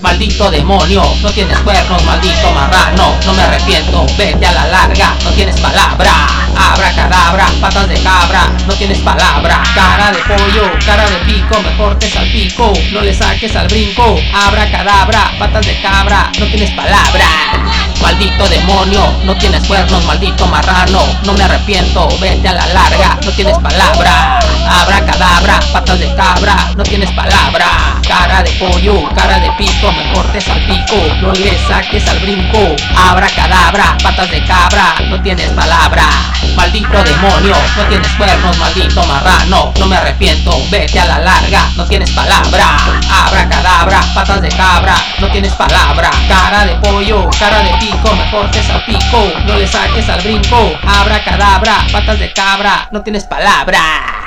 Maldito demonio, no tienes cuernos, maldito marrano, no me arrepiento, vete a la larga, no tienes palabra. Abra cadabra, patas de cabra, no tienes palabra. Cara de pollo, cara de pico, mejor te salpico, no le saques al brinco. Abra cadabra, patas de cabra, no tienes palabra. Maldito demonio, no tienes cuernos, maldito marrano, no me arrepiento, vete a la larga, no tienes palabra. Abra cadabra, patas de cabra, no tienes palabra. Cara de pollo, cara de pico, te salpico, no le saques al brinco. Abra cadabra, patas de cabra, no tienes palabra. Maldito demonio, no tienes cuernos, maldito marrano, no me arrepiento, vete a la larga, no tienes palabra. Abra cadabra, patas de cabra, no tienes palabra. Cara de pollo, cara de pico, mejor te salpico, no le saques al brinco. Abra cadabra, patas de cabra, no tienes palabra.